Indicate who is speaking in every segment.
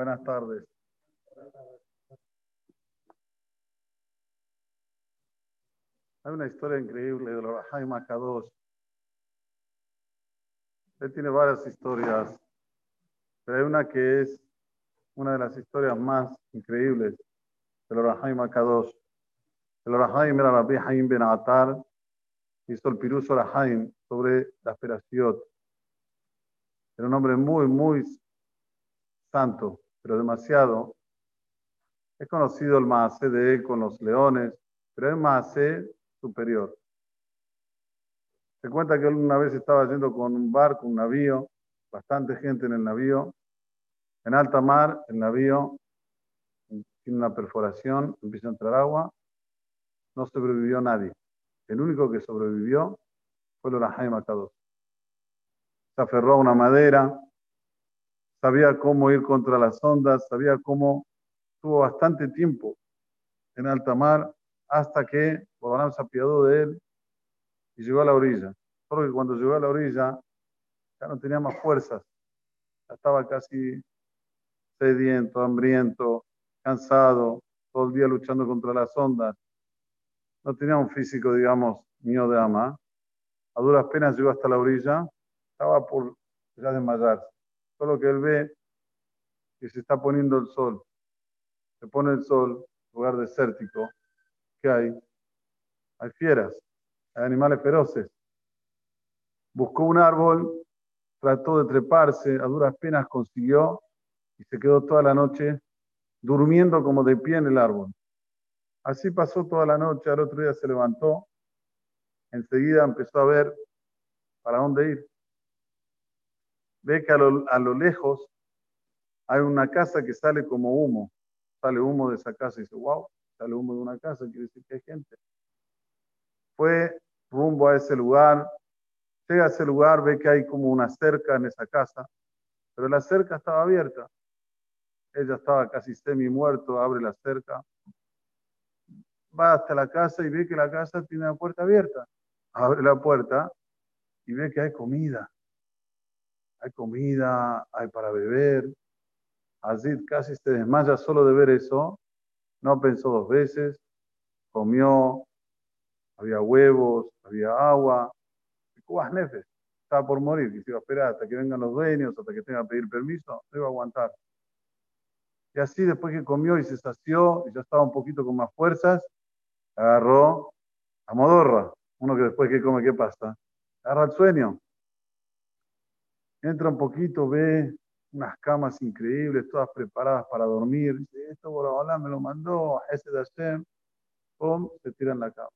Speaker 1: Buenas tardes. Hay una historia increíble de los Jaime Kadosh. Él tiene varias historias, pero hay una que es una de las historias más increíbles de los Jaime Kadosh. El Orahaim era Rabbi Haim Ben Atar, hizo el Pirus Orahaim sobre la Feraciot. Era un hombre muy, muy santo, pero demasiado. Es conocido el Maasé de con los leones, pero es Maasé superior. Se cuenta que él una vez estaba yendo con un barco, un navío, bastante gente en el navío. En alta mar, el navío tiene una perforación, empieza a entrar agua, no sobrevivió nadie. El único que sobrevivió fue el Orahaim Akados. Se aferró a una madera, sabía cómo ir contra las ondas, sabía cómo tuvo bastante tiempo en alta mar hasta que Bobanam se apiadó de él y llegó a la orilla. Solo que cuando llegó a la orilla ya no tenía más fuerzas, estaba casi sediento, hambriento, cansado, todo el día luchando contra las ondas. No tenía un físico, digamos, mío de ama. A duras penas llegó hasta la orilla, estaba por ya desmayarse. Solo que él ve que se está poniendo el sol. Se pone el sol, lugar desértico. ¿Qué hay? Hay fieras, hay animales feroces. Buscó un árbol, trató de treparse, a duras penas consiguió y se quedó toda la noche durmiendo como de pie en el árbol. Así pasó toda la noche, al otro día se levantó, enseguida empezó a ver para dónde ir. Ve que a lo, a lo lejos hay una casa que sale como humo, sale humo de esa casa y dice, wow, sale humo de una casa, quiere decir que hay gente. Fue rumbo a ese lugar, llega a ese lugar, ve que hay como una cerca en esa casa, pero la cerca estaba abierta. Ella estaba casi semi muerto, abre la cerca, va hasta la casa y ve que la casa tiene la puerta abierta. Abre la puerta y ve que hay comida. Hay comida, hay para beber. Azid casi se desmaya solo de ver eso. No pensó dos veces. Comió. Había huevos, había agua. Cubas nefes. Estaba por morir. Y se iba a esperar hasta que vengan los dueños, hasta que tenga que pedir permiso. No iba a aguantar. Y así después que comió y se sació y ya estaba un poquito con más fuerzas, agarró a modorra. Uno que después que come, ¿qué pasa? Agarra el sueño. Entra un poquito, ve unas camas increíbles, todas preparadas para dormir. Dice, esto Borobalá me lo mandó, ese de Hashem. Pum, se tira en la cama.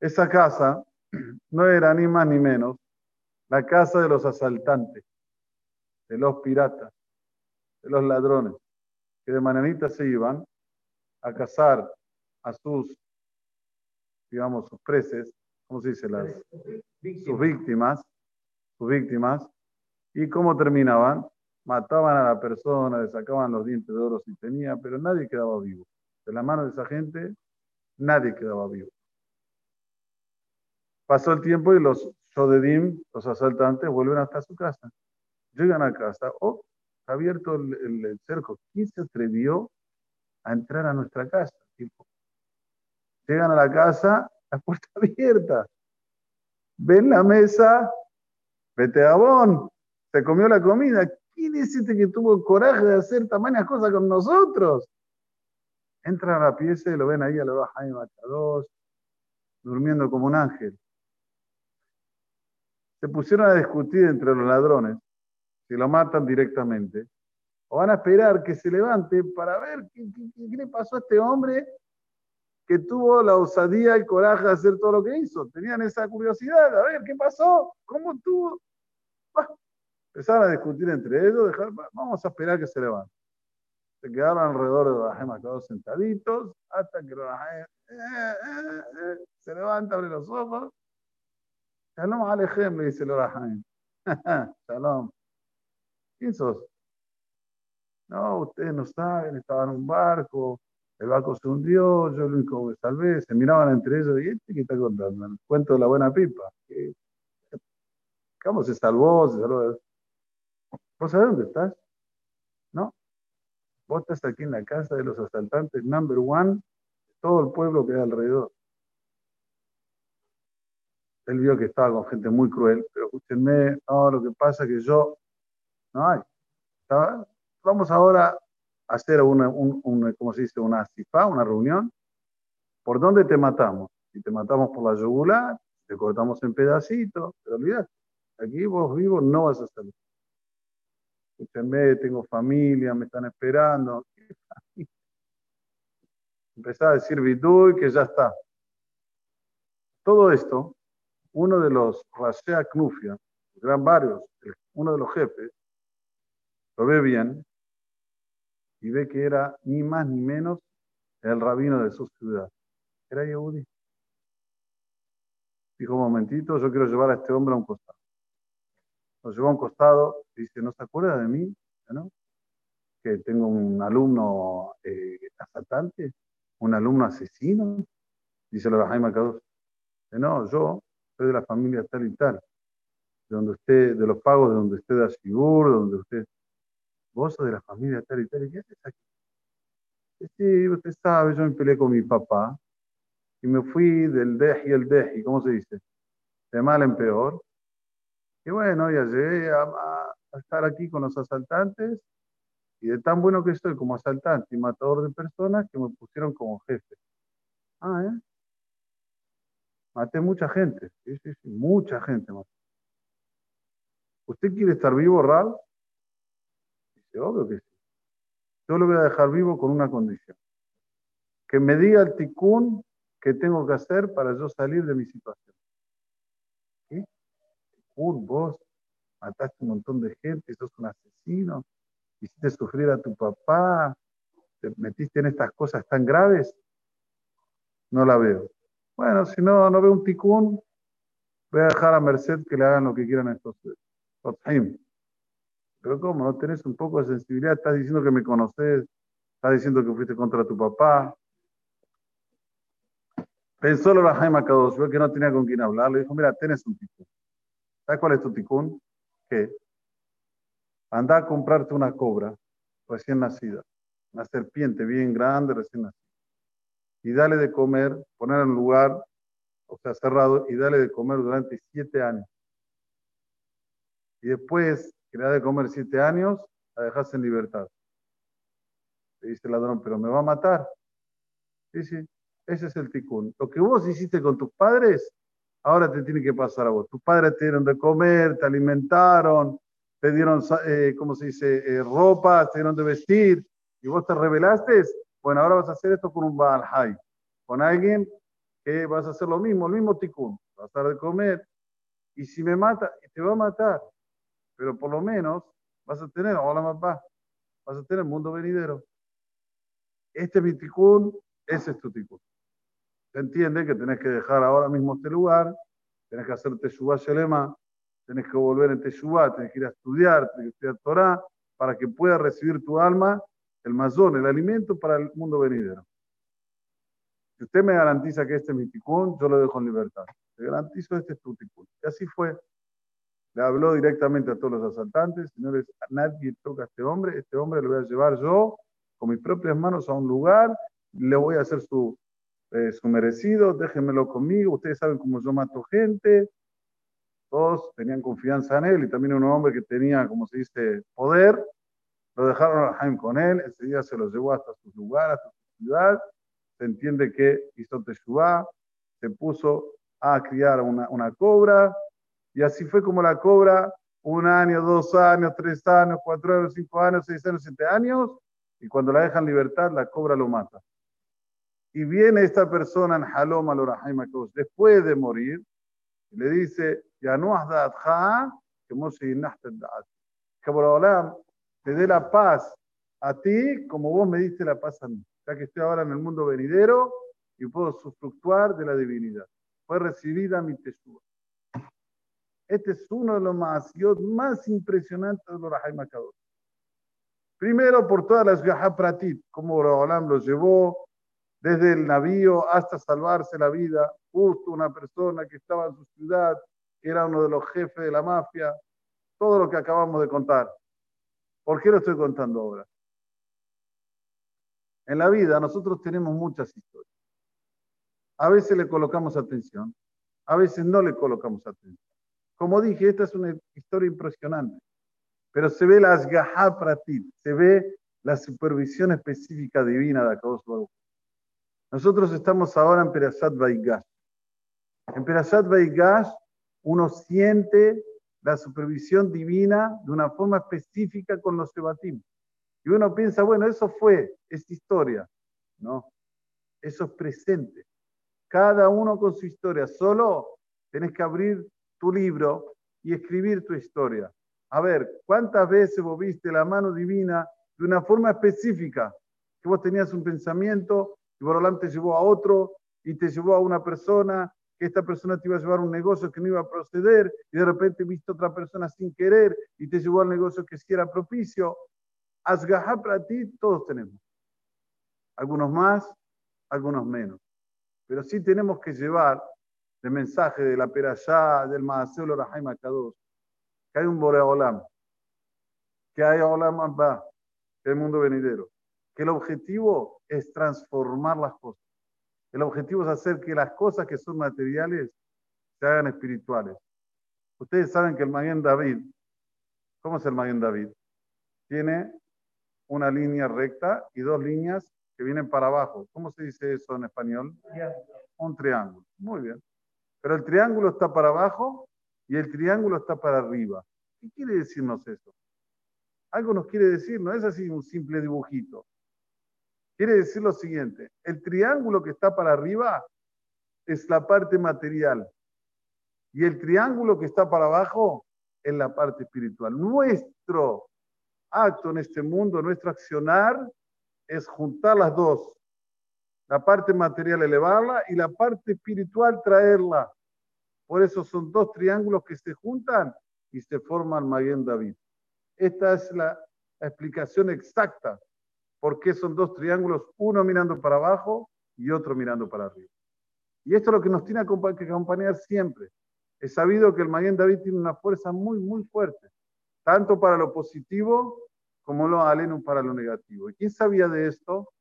Speaker 1: Esa casa no era ni más ni menos la casa de los asaltantes, de los piratas, de los ladrones, que de mañanita se iban a cazar a sus, digamos, sus preses, ¿cómo se dice? Las, sus víctimas, sus víctimas, y cómo terminaban, mataban a la persona, le sacaban los dientes de oro si tenía, pero nadie quedaba vivo. De la mano de esa gente, nadie quedaba vivo. Pasó el tiempo y los Shodedim, los asaltantes, vuelven hasta su casa. Llegan a casa, oh, está abierto el, cerco. ¿Quién se atrevió a entrar a nuestra casa. Llegan a la casa, la puerta abierta. Ven la mesa, Bon, se comió la comida. ¿Quién es este que tuvo coraje de hacer tamañas cosas con nosotros? Entran a la pieza y lo ven ahí a la baja de Matados, durmiendo como un ángel. Se pusieron a discutir entre los ladrones si lo matan directamente o van a esperar que se levante para ver qué, le pasó a este hombre que tuvo la osadía y coraje de hacer todo lo que hizo. Tenían esa curiosidad, a ver qué pasó, cómo tuvo. Empezaron a discutir entre ellos, dejar, vamos a esperar que se levante. Se quedaron alrededor de Rahem todos sentaditos hasta que los eh, eh, eh, se levanta, abre los ojos. Shalom Alejem, le dice Rahem. Shalom. ¿Quién sos? No, ustedes no saben, estaba en un barco, el barco se hundió, yo lo único que salvé, se miraban entre ellos, y este que está contando, el cuento de la buena pipa. ¿Cómo se salvó? Se salvó? ¿Vos sabés dónde estás? Vos estás aquí en la casa de los asaltantes, number one, todo el pueblo que hay alrededor. Él vio que estaba con gente muy cruel, pero escúchenme, no, lo que pasa es que yo, no hay. vamos ahora a hacer una, un, ¿cómo se dice? Una cifá, una reunión. ¿Por dónde te matamos? Si te matamos por la yugular, te cortamos en pedacitos, pero olvídate, aquí vos vivo no vas a salir. Escúchenme, tengo familia, me están esperando. Empezá a decir y que ya está. Todo esto uno de los Rasea Knufia, gran varios, uno de los jefes, lo ve bien y ve que era ni más ni menos el rabino de su ciudad. Era Yehudi. Dijo, un momentito, yo quiero llevar a este hombre a un costado. Lo llevó a un costado dice, ¿no se acuerda de mí? ¿No? Que tengo un alumno eh, asaltante, un alumno asesino. Dice la Jaime Cados. No, yo de la familia tal y tal, de donde usted, de los pagos de donde usted da seguro, donde usted, vos sos de la familia tal y tal, ¿y qué haces aquí? Sí, usted sabe, yo me peleé con mi papá y me fui del deji el deji, ¿cómo se dice? De mal en peor. Y bueno, ya llegué a, estar aquí con los asaltantes y de tan bueno que estoy como asaltante y matador de personas que me pusieron como jefe. Ah, ¿eh? Maté mucha gente, sí, sí, sí, mucha gente ¿Usted quiere estar vivo, Ral? Dice, obvio que sí. Yo lo voy a dejar vivo con una condición. Que me diga el ticún que tengo que hacer para yo salir de mi situación. Vos mataste un montón de gente, sos un asesino, hiciste sufrir a tu papá, te metiste en estas cosas tan graves. No la veo. Bueno, si no, no veo un ticún, voy a dejar a Merced que le hagan lo que quieran a estos Pero ¿cómo? ¿No tenés un poco de sensibilidad? Estás diciendo que me conoces, estás diciendo que fuiste contra tu papá. Pensó la Jaime Kadosh, vio que no tenía con quién hablar, le dijo, mira, tenés un ticún. ¿Sabes cuál es tu ticún? ¿Qué? Anda a comprarte una cobra recién nacida, una serpiente bien grande recién nacida y dale de comer, poner en lugar, o sea, cerrado, y dale de comer durante siete años. Y después que le da de comer siete años, la dejas en libertad. Le dice el ladrón, pero me va a matar. Sí, sí, ese es el ticún. Lo que vos hiciste con tus padres, ahora te tiene que pasar a vos. Tus padres te dieron de comer, te alimentaron, te dieron, eh, ¿cómo se dice?, eh, ropa, te dieron de vestir, y vos te rebelaste, bueno, ahora vas a hacer esto con un Baal Hay, con alguien que vas a hacer lo mismo, el mismo tikkun. Vas a dar de comer y si me mata, te va a matar. Pero por lo menos vas a tener, hola mamá, vas a tener mundo venidero. Este es mi tikkun, ese es tu tikkun. Se entiende que tenés que dejar ahora mismo este lugar, tenés que hacer Teshuvah Shelema, tenés que volver en Teshuvah, tenés que ir a estudiar, tenés que estudiar Torah, para que puedas recibir tu alma el mazón, el alimento para el mundo venidero. Si usted me garantiza que este es mi ticún, yo lo dejo en libertad. Te garantizo este es tu ticún. Y así fue. Le habló directamente a todos los asaltantes, señores, a nadie toca a este hombre, este hombre lo voy a llevar yo con mis propias manos a un lugar, le voy a hacer su, eh, su merecido, déjenmelo conmigo, ustedes saben cómo yo mato gente, todos tenían confianza en él y también un hombre que tenía, como se dice, poder, lo dejaron a Jaime con él, ese día se lo llevó hasta su lugar, hasta su ciudad. Se entiende que hizo Teshuvah, se puso a criar una, una cobra, y así fue como la cobra, un año, dos años, tres años, cuatro años, cinco años, seis años, siete años, y cuando la dejan libertad, la cobra lo mata. Y viene esta persona en Halom al después de morir, y le dice, ya no has que que por te dé la paz a ti como vos me diste la paz a mí, ya que estoy ahora en el mundo venidero y puedo susfructuar de la divinidad. Fue recibida mi tesoro. Este es uno de los más, más impresionantes de los Makadosh. Primero por todas las viajas pratit, como Olam lo llevó desde el navío hasta salvarse la vida, justo una persona que estaba en su ciudad, que era uno de los jefes de la mafia, todo lo que acabamos de contar. ¿Por qué lo estoy contando ahora? En la vida nosotros tenemos muchas historias. A veces le colocamos atención, a veces no le colocamos atención. Como dije, esta es una historia impresionante, pero se ve la asgahá pratit, se ve la supervisión específica divina de Akadosh Baruch. Nosotros estamos ahora en Perashat Vaigash. En Perashat Vaigash uno siente la supervisión divina de una forma específica con los Sebatim. Y uno piensa, bueno, eso fue, esta historia. No, eso es presente. Cada uno con su historia. Solo tenés que abrir tu libro y escribir tu historia. A ver, ¿cuántas veces vos viste la mano divina de una forma específica? Que vos tenías un pensamiento y Borolam te llevó a otro y te llevó a una persona que esta persona te iba a llevar a un negocio que no iba a proceder y de repente viste a otra persona sin querer y te llevó al negocio que sí era propicio. Asgajá para ti todos tenemos. Algunos más, algunos menos. Pero sí tenemos que llevar el mensaje de la Perashá, del Maaseu Lorahai Makados, que hay un Boreolam, que hay Olam Abba, que hay mundo venidero, que el objetivo es transformar las cosas. El objetivo es hacer que las cosas que son materiales se hagan espirituales. Ustedes saben que el Maguen David, ¿cómo es el Maguen David? Tiene una línea recta y dos líneas que vienen para abajo. ¿Cómo se dice eso en español? Un triángulo. Muy bien. Pero el triángulo está para abajo y el triángulo está para arriba. ¿Qué quiere decirnos eso? Algo nos quiere decir, no es así un simple dibujito. Quiere decir lo siguiente, el triángulo que está para arriba es la parte material y el triángulo que está para abajo es la parte espiritual. Nuestro acto en este mundo, nuestro accionar es juntar las dos. La parte material elevarla y la parte espiritual traerla. Por eso son dos triángulos que se juntan y se forman Maguen David. Esta es la explicación exacta ¿Por qué son dos triángulos, uno mirando para abajo y otro mirando para arriba? Y esto es lo que nos tiene que acompañar siempre. Es sabido que el Maguen David tiene una fuerza muy, muy fuerte, tanto para lo positivo como lo aleno para lo negativo. ¿Y quién sabía de esto?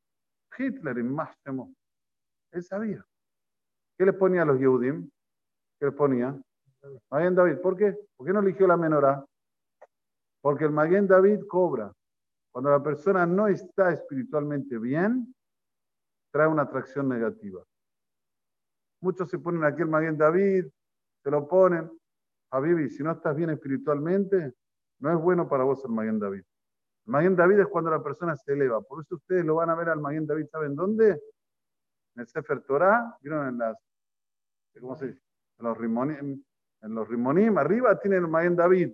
Speaker 1: Hitler en Máximo. Él sabía. ¿Qué le ponía a los Yehudim? ¿Qué le ponía? Maguen David. ¿Por qué? ¿Por qué no eligió la menorá? Porque el Maguen David cobra. Cuando la persona no está espiritualmente bien, trae una atracción negativa. Muchos se ponen aquí el Maguen David, se lo ponen. Habibi, si no estás bien espiritualmente, no es bueno para vos el Maguen David. El Maguen David es cuando la persona se eleva. Por eso ustedes lo van a ver al Maguen David, ¿saben dónde? En el Sefer Torah, ¿vieron en las, ¿cómo se dice? En los rimonim, en los rimonim, arriba tienen el Maguen David,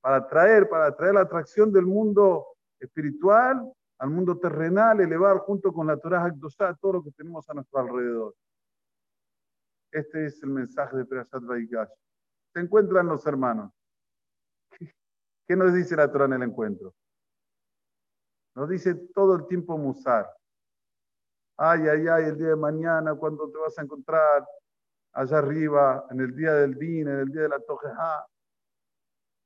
Speaker 1: para traer, para traer la atracción del mundo espiritual al mundo terrenal, elevar junto con la Torah Hakdoshá todo lo que tenemos a nuestro alrededor. Este es el mensaje de Perashat Vaigash. Se encuentran los hermanos. ¿Qué nos dice la Torah en el encuentro? Nos dice todo el tiempo Musar. Ay, ay, ay, el día de mañana, cuando te vas a encontrar allá arriba, en el día del Din, en el día de la Tojeja.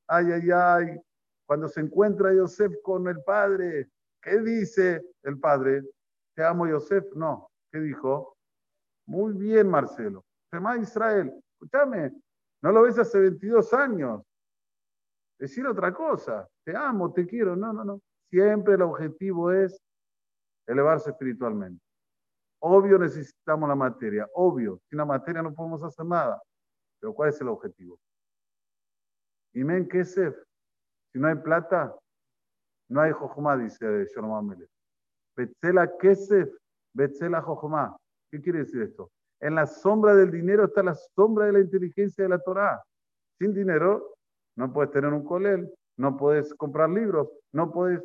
Speaker 1: Ay, ay, ay, cuando se encuentra Yosef con el padre, ¿qué dice el padre? ¿Te amo, Yosef? No. ¿Qué dijo? Muy bien, Marcelo. Tema Israel. Escúchame, no lo ves hace 22 años. Decir otra cosa. Te amo, te quiero. No, no, no. Siempre el objetivo es elevarse espiritualmente. Obvio necesitamos la materia, obvio. Sin la materia no podemos hacer nada. Pero ¿cuál es el objetivo? Imen Kesef, si no hay plata, no hay jojumá, dice Shalom Amelech. Betzela Kesef, Betzela jojumá. ¿Qué quiere decir esto? En la sombra del dinero está la sombra de la inteligencia de la Torah. Sin dinero no puedes tener un colel, no puedes comprar libros, no puedes...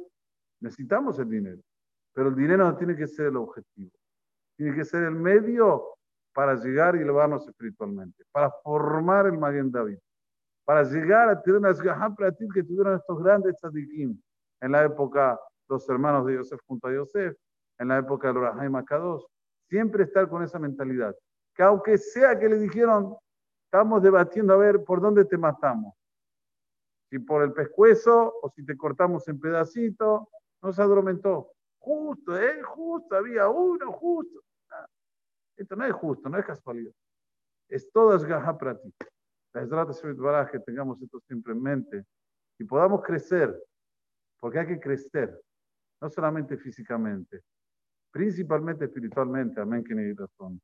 Speaker 1: Necesitamos el dinero, pero el dinero no tiene que ser el objetivo. Tiene que ser el medio para llegar y elevarnos espiritualmente, para formar el Maguen David para llegar a tener una ti que tuvieron estos grandes tzadikim. En la época, los hermanos de Yosef junto a Yosef, en la época de Lorahaim Akados, siempre estar con esa mentalidad. Que aunque sea que le dijeron, estamos debatiendo a ver por dónde te matamos. Si por el pescuezo o si te cortamos en pedacitos, no se adormentó. justo, ¿eh? Justo, había uno, justo. Ah, esto no es justo, no es casualidad. Es todo es gaja ti que tengamos esto siempre en mente y podamos crecer, porque hay que crecer, no solamente físicamente, principalmente espiritualmente. Amén, que ni razón.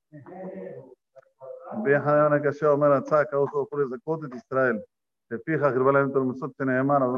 Speaker 1: بيحنا انا كشاو مرة تساك اوصو كل زكوت تسرائيل تفيخ غربلا انتو المسطنة يمانا